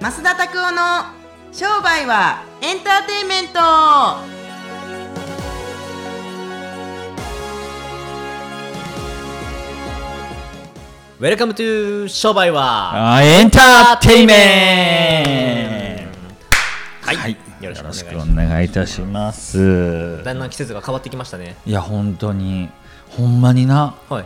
増田拓夫の商売はエンターテインメント。 Welcome to 商売はあエンターテイメンはい、はい。よろしくお願いいたします。だんだん季節が変わってきましたね。いや本当に。ほんまにな。はい。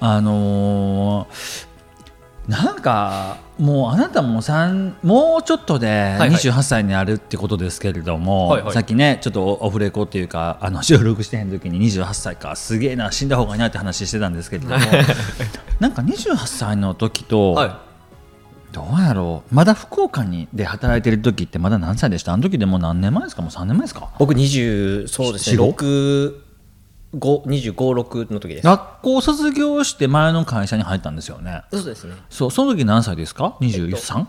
あのーなんかもうあなたも三もうちょっとではい28歳になるってことですけれども、はいはい。さっきねちょっとオフレコっていうかあの 収録してへん時に28歳かすげえな死んだ方がいいなって話してたんですけれどもなんか28歳の時と、はどうやろう。まだ福岡にで働いてる時ってまだ何歳でした？あの時でもう何年前ですか？もう3年前ですか？僕20そうですね。白？6 5 25、6の時です。学校卒業して前の会社に入ったんですよね。そうですね。そうその時何歳ですか？23?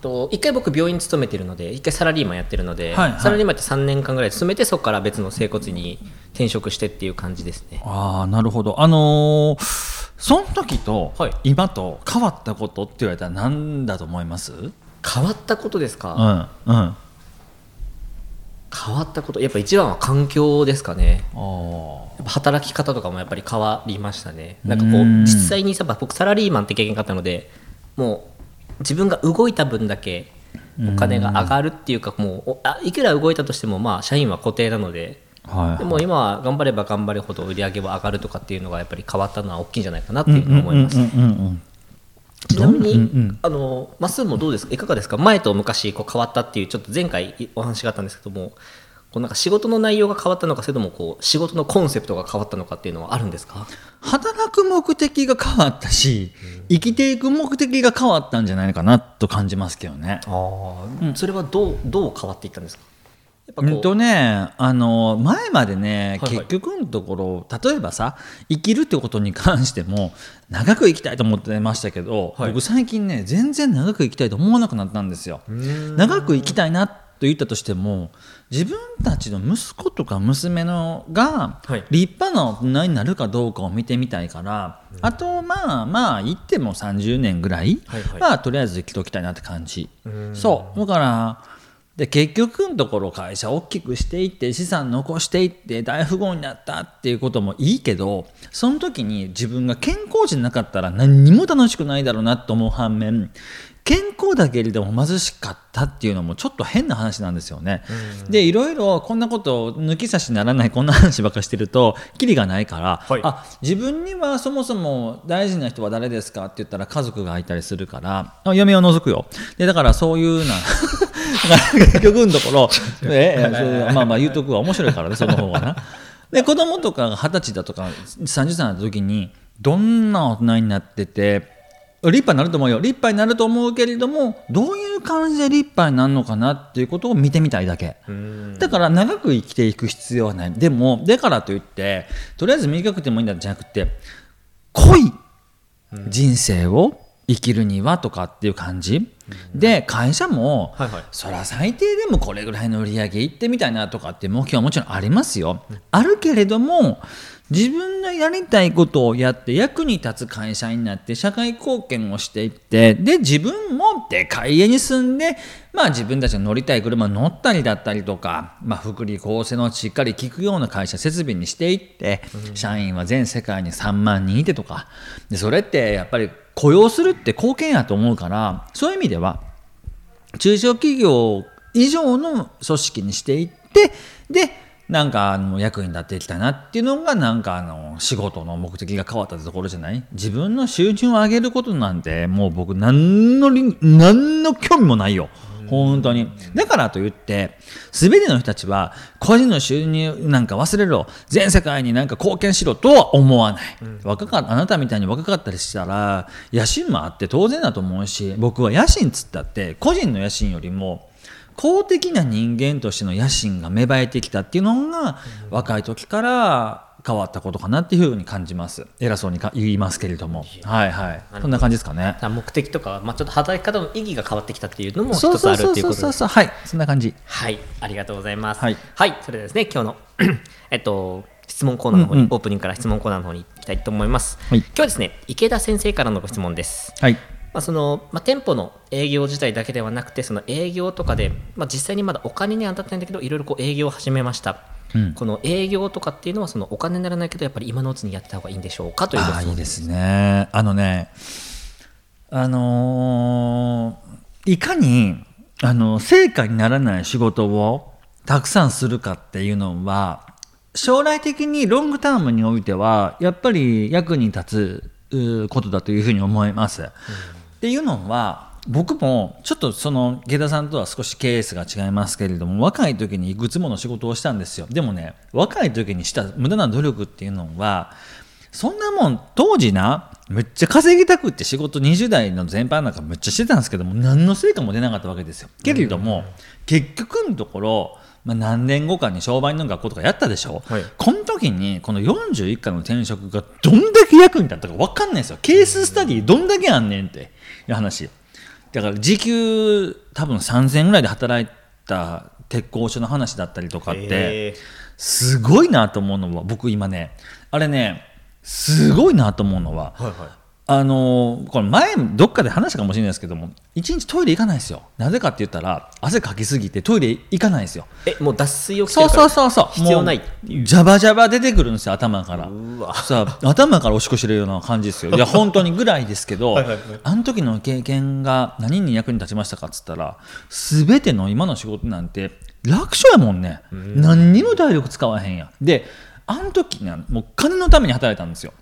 と一回僕病院に勤めてるので一回サラリーマンやってるので、はいはい。サラリーマンって3年間ぐらい勤めてそこから別の整骨院に転職してっていう感じですね。ああなるほど。あのーその時とはい。今と変わったことって言われたら何だと思います？うん変わったことですか、うん変わったことやっぱ一番は環境ですかね。あー。やっぱ働き方とかもやっぱり変わりましたね。なんかこううん実際にさ僕サラリーマンって経験があったのでもう自分が動いた分だけお金が上がるっていうかもうおあいくら動いたとしてもまあ社員は固定なのではいでも今は頑張れば頑張るほど売り上げは上がるとかっていうのがやっぱり変わったのは大きいんじゃないかなっていうふうに思いますちなみに、うんうん。あのまっすーもどうですか？いかがですか？前と昔こう変わったっていうちょっと前回お話があったんですけどもこうなんか仕事の内容が変わったのかそれともこう仕事のコンセプトが変わったのかっていうのはあるんですか？働く目的が変わったし、生きていく目的が変わったんじゃないかなと感じますけどね。ああ、それはどうどう変わっていったんですか？う、うんとね、あの前までね、はいはい。結局のところ例えばさ生きるってことに関しても長く生きたいと思ってましたけど、はい。僕最近ね全然長く生きたいと思わなくなったんですよ。長く生きたいなと言ったとしても自分たちの息子とか娘のがはい。立派な大人になるかどうかを見てみたいから、あとまあまあ言っても30年ぐらいはいはい。はとりあえず生きておきたいなって感じ。そう。だからで結局のところ会社を大きくしていって資産残していって大富豪になったっていうこともいいけどその時に自分が健康じゃなかったら何にも楽しくないだろうなと思う反面健康だけれども貧しかったっていうのもちょっと変な話なんですよね。でいろいろこんなことを抜き差しならないこんな話ばっかしてるとキリがないから、はい。あ自分にはそもそも大事な人は誰ですかって言ったら家族がいたりするからあ嫁を除くよ。でだからそういうな 結局のところ ええそうまあまあ言うとくわ面白いからねその方がな。で子供とかが二十歳だとか30歳になった時にどんな大人になってて立派になると思うよ。立派になると思うけれどもどういう感じで立派になるのかなっていうことを見てみたいだけ。だから長く生きていく必要はない。でもだからといってとりあえず短くてもいいんだじゃなくて濃い人生を生きるにはとかっていう感じ、で会社も、はいはい。そりゃ最低でもこれぐらいの売り上げいってみたいなとかって目標はもちろんありますよ、あるけれども自分のやりたいことをやって役に立つ会社になって社会貢献をしていってで自分もでかい家に住んで、まあ、自分たちの乗りたい車に乗ったりだったりとか、まあ、福利厚生のしっかり効くような会社設備にしていって、社員は全世界に3万人いてとか。でそれってやっぱり雇用するって貢献やと思うからそういう意味では中小企業以上の組織にしていってでなんかあの役に立っていきたいなっていうのがなんかあの仕事の目的が変わったところじゃない？自分の収入を上げることなんてもう僕何の何の興味もないよ。本当に。だからといって全ての人たちは個人の収入なんか忘れろ。全世界になんか貢献しろとは思わない、若かあなたみたいに若かったりしたら野心もあって当然だと思うし僕は野心っつったって個人の野心よりも公的な人間としての野心が芽生えてきたっていうのが若い時から変わったことかなっていうふうに感じます。偉そうにか言いますけれども。はいはい。そんな感じですかね。目的とか、まあ、ちょっと働き方の意義が変わってきたっていうのも一つあるっていうことです。はいそんな感じ。はい、ありがとうございます。はいそれではですね、今日のえっと質問コーナーの方に、うんうん。オープニングから質問コーナーの方に行きたいと思います。はい。今日はですね、池田先生からのご質問です。はいまあそのまあ、店舗の営業自体だけではなくてその営業とかで、まあ、実際にまだお金には当たってないんだけどいろいろこう営業を始めました、うん。この営業とかっていうのはそのお金にならないけどやっぱり今のうちにやった方がいいんでしょうかというああいいですね。あのねあのーいかにあの成果にならない仕事をたくさんするかっていうのは将来的にロングタームにおいてはやっぱり役に立つうことだというふうに思います。っていうのは僕もちょっとその池田さんとは少しケースが違いますけれども若い時にいくつもの仕事をしたんですよ。でもね若い時にした無駄な努力っていうのはそんなもん当時なめっちゃ稼ぎたくって仕事20代の全般なんかめっちゃしてたんですけども何の成果も出なかったわけですよ。けれども、結局のところ、まあ、何年後かに商売の学校とかやったでしょ、はい。この時にこの41回の転職がどんだけ役に立ったか分かんないんですよ。ケーススタディどんだけあんねんって。いう話だから時給多分3000円ぐらいで働いた鉄工所の話だったりとかってすごいなと思うのは僕今ねあれねすごいなと思うのははいはいあのーこれ前どっかで話したかもしれないですけども一日トイレ行かないですよ。なぜかって言ったら汗かきすぎてトイレ行かないですよ。えもう脱水をそうそうそうそう。必要ないジャバジャバ出てくるんですよ頭から。うわ。さあ頭からおしっこしてるような感じですよ。いや本当にぐらいですけどはいあの時の経験が何に役に立ちましたかっつったら全ての今の仕事なんて楽勝やもんね。何にも体力使わへんや。んであの時ねもう金のために働いたんですよ。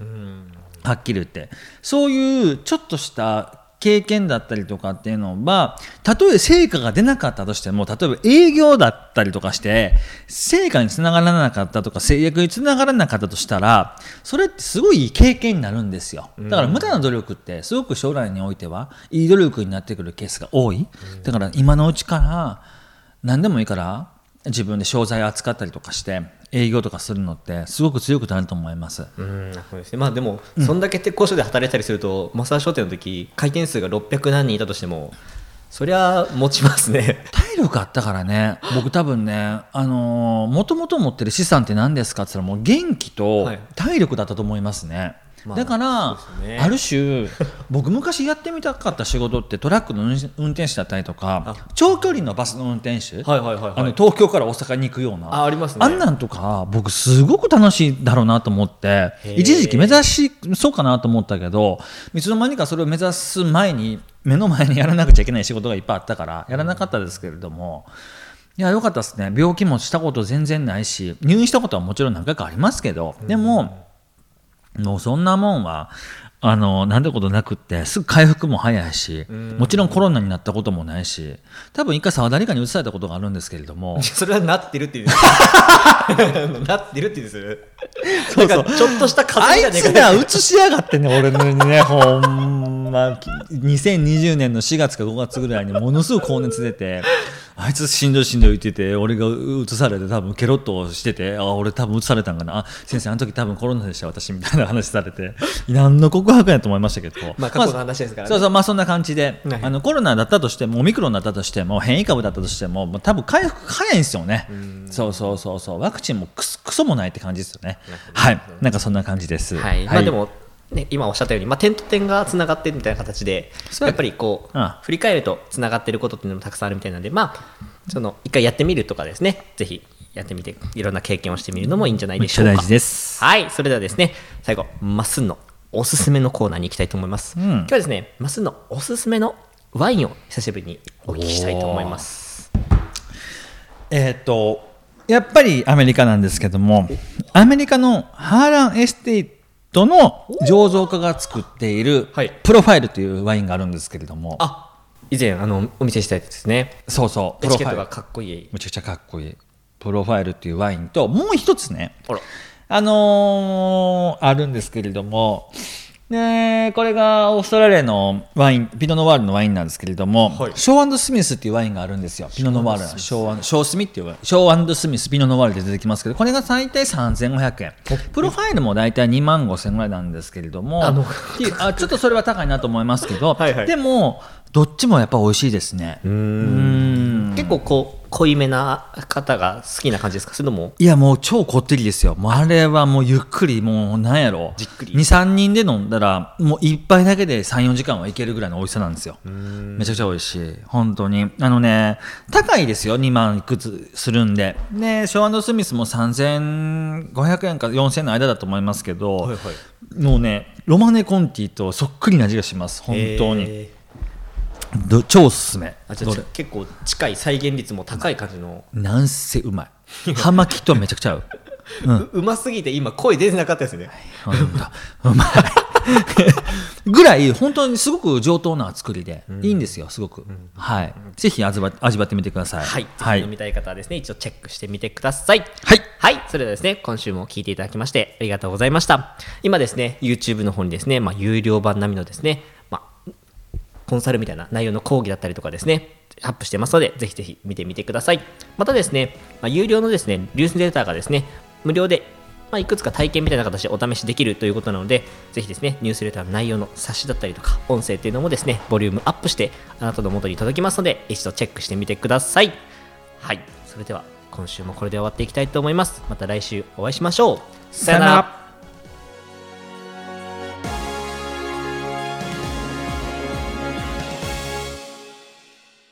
はっきり言って。そういうちょっとした経験だったりとかっていうのはたとえ成果が出なかったとしても例えば営業だったりとかして成果につながらなかったとか制約につながらなかったとしたらそれってすごいいい経験になるんですよ。だから無駄な努力ってすごく将来においてはいい努力になってくるケースが多い。だから今のうちから何でもいいから自分で商材扱ったりとかして営業とかするのってすごく強くなると思います。うんそうですね。まあでも、そんだけ鉄工所で働いたりすると増田商店の時回転数が600何人いたとしてもそりゃ持ちますね。体力あったからね。僕多分ねあのもともと持ってる資産って何ですかって言ったらもう元気とはい。体力だったと思いますね、まあだから、ね。ある種 僕昔やってみたかった仕事ってトラックの運運転手だったりとか長距離のバスの運転手、はいはいはいはい。あの東京から大阪に行くようなあありますね。あんなんとか僕すごく楽しいだろうなと思って一時期目指しそうかなと思ったけどいつの間にかそれを目指す前に目の前にやらなくちゃいけない仕事がいっぱいあったからやらなかったですけれども。いや良かったですね。病気もしたこと全然ないし入院したことはもちろん何回かありますけどでももうそんなもんはあのなんてことなくってすぐ回復も早いしもちろんコロナになったこともないし多分一回沢田理香に移されたことがあるんですけれども それはなってるっていう。なってるっていうんですそうそう。ちょっとしたあ風がいつな、映しやがってね、俺のにね、ほんま、2020年の4月か5月ぐらいにものすごい高熱出て、あいつしんどいしんどい言ってて、俺が映されて多分ケロッとしてて、あ、俺多分映されたんかな、あ、先生あの時多分コロナでした私みたいな話されて、何の告白やと思いましたけど。まあ過去の話ですからね。そうそう、まあそんな感じで、はいあのコロナだったとしても、オミクロンだったとしても、変異株だったとしても、まあ、多分回復が早いんですよね。そうそうそうそう、ワクチンもクソもないって感じですよね。はい、なんかそんな感じです。はい、まあでも、ね、今おっしゃったように、まあ、点と点がつながってるみたいな形でやっぱりこう、うん。振り返るとつながってることっていうのもたくさんあるみたいなんでまあその一回やってみるとかですね。ぜひやってみていろんな経験をしてみるのもいいんじゃないでしょうか。はいそれではですね最後まっすんのおすすめのコーナーに行きたいと思います、ん。今日はですねまっすんのおすすめのワインを久しぶりにお聞きしたいと思います。えーっとやっぱりアメリカなんですけどもアメリカのハーランエステイトの醸造家が作っているはい。プロファイルというワインがあるんですけれども、あ以前あのお見せしたやつですね。そうそう。エプロファイル。チケットがかっこいい。むちゃくちゃかっこいい。プロファイルっていうワインともう一つねあら。あのーあるんですけれどもでこれがオーストラリアのワインピノ・ノワールのワインなんですけれども、はい。ショースミスっていうワインがあるんですよ。ピノ・ノワールのショーショースミっていうショースミスピノ・ノワールで出てきますけどこれが最低3500円。プロファイルも大体2万5000円ぐらいなんですけれどもあのあちょっとそれは高いなと思いますけどはいはい。でもどっちもやっぱ美味しいですね。うーん。結構こう濃いめな方が好きな感じですか？それとも。いやもう超こってりですよ。もうあれはもうゆっくりもうなんやろ。じっくり。23人で飲んだらもう一杯だけで34時間はいけるぐらいの美味しさなんですよ。めちゃくちゃ美味しい。本当に。あのね高いですよ。2万いくつするんで。ねショースミスも3500円か4000円の間だと思いますけど、はいはい。もうねロマネコンティとそっくりな味がします。本当に、超おすすめ。ーあじゃあ結構近い再現率も高い感じの。なんせうまい。葉巻とめちゃくちゃ合う。ううますぎて今声出てなかったですね。うまい。ぐらい本当にすごく上等な作りで、いいんですよすごく、はい。ぜひ味わ味わってみてください。はい、はい。飲みたい方はですね、一度チェックしてみてください。はい。はい、それではですね、今週も聞いていただきまして、ありがとうございました。今ですね、YouTube の方にですね、まあ、有料版並みのですね、まあ、コンサルみたいな内容の講義だったりとかですね、アップしてますので、ぜひぜひ見てみてください。またですね、まあ、有料のですね、ニュースレータがですね、無料で、まあ、いくつか体験みたいな形でお試しできるということなので、ぜひですね、ニュースレターの内容の冊子だったりとか、音声っていうのもですね、ボリュームアップして、あなたの元に届きますので、一度チェックしてみてください。はい、それでは今週もこれで終わっていきたいと思います。また来週お会いしましょう。さよなら。